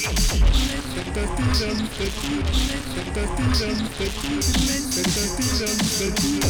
Fantastique, fantastique, fantastique,